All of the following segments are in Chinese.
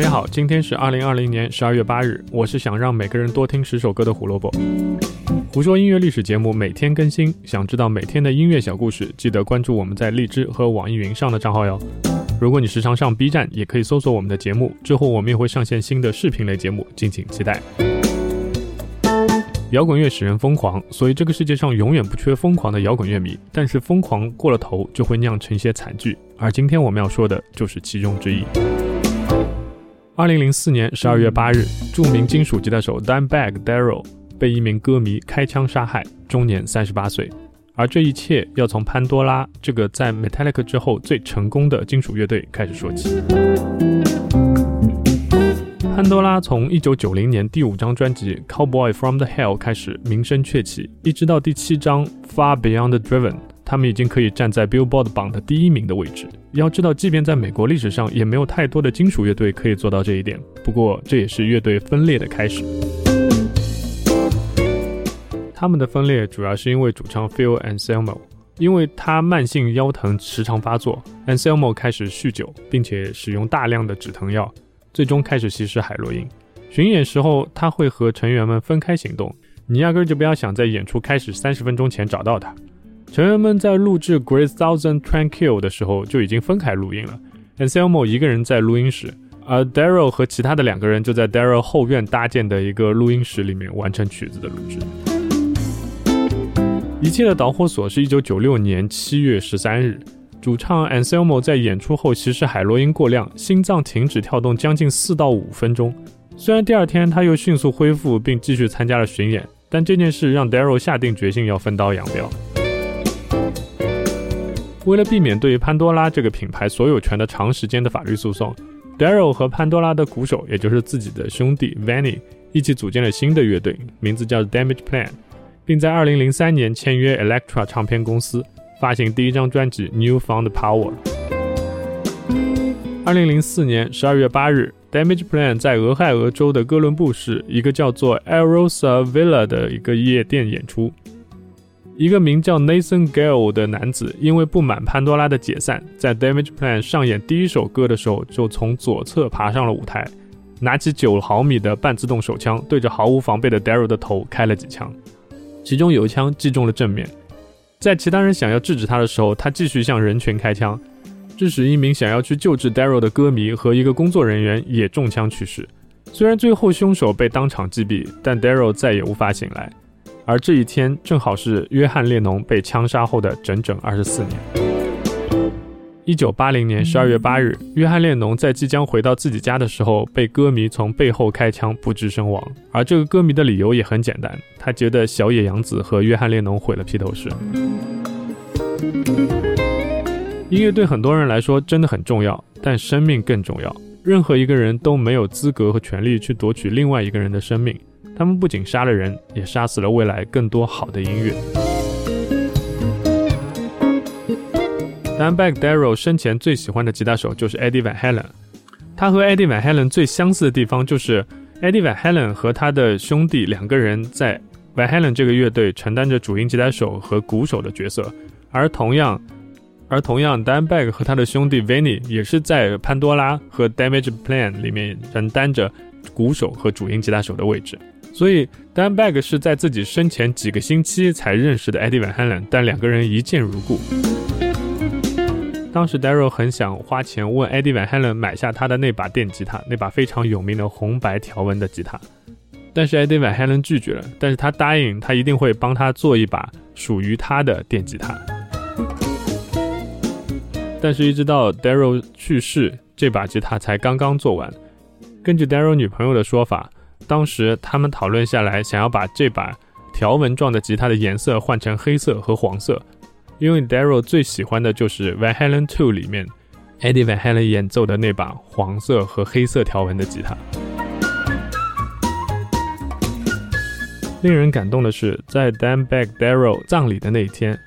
大家好，今天是二零二零年十二月八日，我是想让每个人多听十首歌的胡萝卜。胡说音乐历史节目每天更新，想知道每天的音乐小故事，记得关注我们在荔枝和网易云上的账号哟。如果你时常上 B 站，也可以搜索我们的节目，之后我们也会上线新的视频类节目，敬请期待。摇滚乐使人疯狂，所以这个世界上永远不缺疯狂的摇滚乐迷。但是疯狂过了头，就会酿成一些惨剧。而今天我们要说的就是其中之一。二零零四年十二月八日，著名金属吉他手 Dimebag Darrell 被一名歌迷开枪杀害，终年三十八岁。而这一切要从潘多拉这个在 Metallica 之后最成功的金属乐队开始说起。潘多拉从1990年第五张专辑《Cowboy from the Hell》开始名声鹊起，一直到第七张《Far Beyond Driven》，他们已经可以站在 Billboard 榜的第一名的位置。要知道，即便在美国历史上，也没有太多的金属乐队可以做到这一点。不过，这也是乐队分裂的开始。他们的分裂主要是因为主唱 Phil Anselmo，因为他慢性腰疼时常发作，Anselmo 开始酗酒，并且使用大量的止疼药。最终开始吸食海洛因。巡演时候，他会和成员们分开行动，你压根就不要想在演出开始三十分钟前找到他。成员们在录制《Great Thousand Tranquil》的时候就已经分开录音了。Anselmo 一个人在录音室，而 Daryl 和其他的两个人就在 Daryl 后院搭建的一个录音室里面完成曲子的录制。一切的导火索是一九九六年七月十三日。主唱 Anselmo 在演出后吸食海洛因过量，心脏停止跳动将近四到五分钟。虽然第二天他又迅速恢复并继续参加了巡演，但这件事让 Daryl 下定决心要分道扬镳。为了避免对于潘多拉这个品牌所有权的长时间的法律诉讼，Daryl 和潘多拉的鼓手，也就是自己的兄弟 Vanny，一起组建了新的乐队，名字叫 Damage Plan，并在2003年签约 Elektra 唱片公司。发行第一张专辑《New Found Power》。二零零四年十二月八日，Damage Plan 在俄亥俄州的哥伦布市一个叫做 Erosa Villa 的一个夜店演出。一个名叫 Nathan Gale 的男子，因为不满潘多拉的解散，在 Damage Plan 上演第一首歌的时候，就从左侧爬上了舞台，拿起九毫米的半自动手枪，对着毫无防备的 Daryl 的头开了几枪，其中有一枪击中了正面。在其他人想要制止他的时候，他继续向人群开枪，致使一名想要去救治 Daryl 的歌迷和一个工作人员也中枪去世。虽然最后凶手被当场击毙，但 Daryl 再也无法醒来。而这一天正好是约翰列侬被枪杀后的整整二十四年。一九八零年十二月八日，约翰列侬在即将回到自己家的时候，被歌迷从背后开枪不治身亡。而这个歌迷的理由也很简单，他觉得小野洋子和约翰列侬毁了披头士。音乐对很多人来说真的很重要，但生命更重要。任何一个人都没有资格和权利去夺取另外一个人的生命。他们不仅杀了人，也杀死了未来更多好的音乐。Dimebag Darrell 生前最喜欢的吉他手就是 Eddie Van Halen。他和 Eddie Van Halen 最相似的地方就是 Eddie Van Halen 和他的兄弟两个人在 Van Halen 这个乐队承担着主音吉他手和鼓手的角色，而同样，而同样 Dimebag 和他的兄弟 Vinny 也是在潘多拉和 Damage Plan 里面承担着鼓手和主音吉他手的位置。所以，Dan Bag 是在自己生前几个星期才认识的 Eddie Van Halen，但两个人一见如故。当时 Daryl 很想花钱问 Eddie Van Halen 买下他的那把电吉他，那把非常有名的红白条纹的吉他，但是 Eddie Van Halen 拒绝了。但是他答应他一定会帮他做一把属于他的电吉他。但是，一直到 Daryl 去世，这把吉他才刚刚做完。根据 Daryl 女朋友的说法，当时他们讨论下来，想要把这把条纹状的吉他的颜色换成黑色和黄色。因为 Daryl 最喜欢的就是 Van Halen Two 里面 Eddie Van Halen 演奏的那把黄色和黑色条纹的吉他。令人感动的是，在 Dan Bag Daryl 葬礼的那一天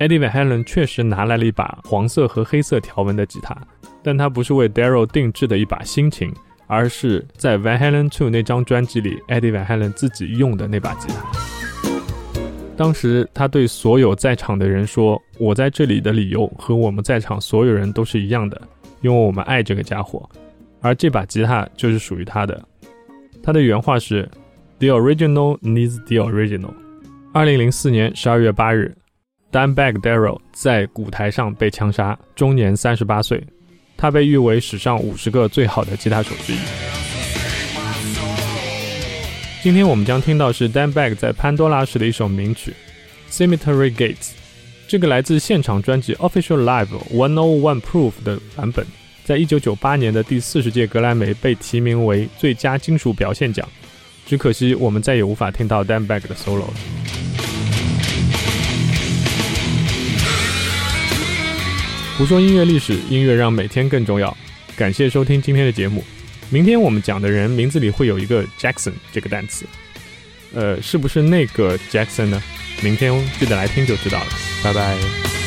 ，Eddie Van Halen 确实拿来了一把黄色和黑色条纹的吉他，但它不是为 Daryl 定制的一把新琴，而是在 Van Halen Two 那张专辑里 Eddie Van Halen 自己用的那把吉他。当时他对所有在场的人说：“我在这里的理由和我们在场所有人都是一样的，因为我们爱这个家伙。”而这把吉他就是属于他的。他的原话是：“The original needs the original。”二零零四年十二月八日，Dimebag Darrell 在舞台上被枪杀，终年三十八岁。他被誉为史上五十个最好的吉他手之一。今天我们将听到是 Dimebag 在潘多拉时的一首名曲《Cemetery Gates》，这个来自现场专辑《Official Live One one Proof》的版本，在一九九八年的第四十届格莱美被提名为最佳金属表现奖。只可惜我们再也无法听到 Dimebag 的 solo 了。不说音乐历史，音乐让每天更重要。感谢收听今天的节目。明天我们讲的人名字里会有一个 Jackson 这个单词，呃，是不是那个 Jackson 呢？明天记得来听就知道了。拜拜。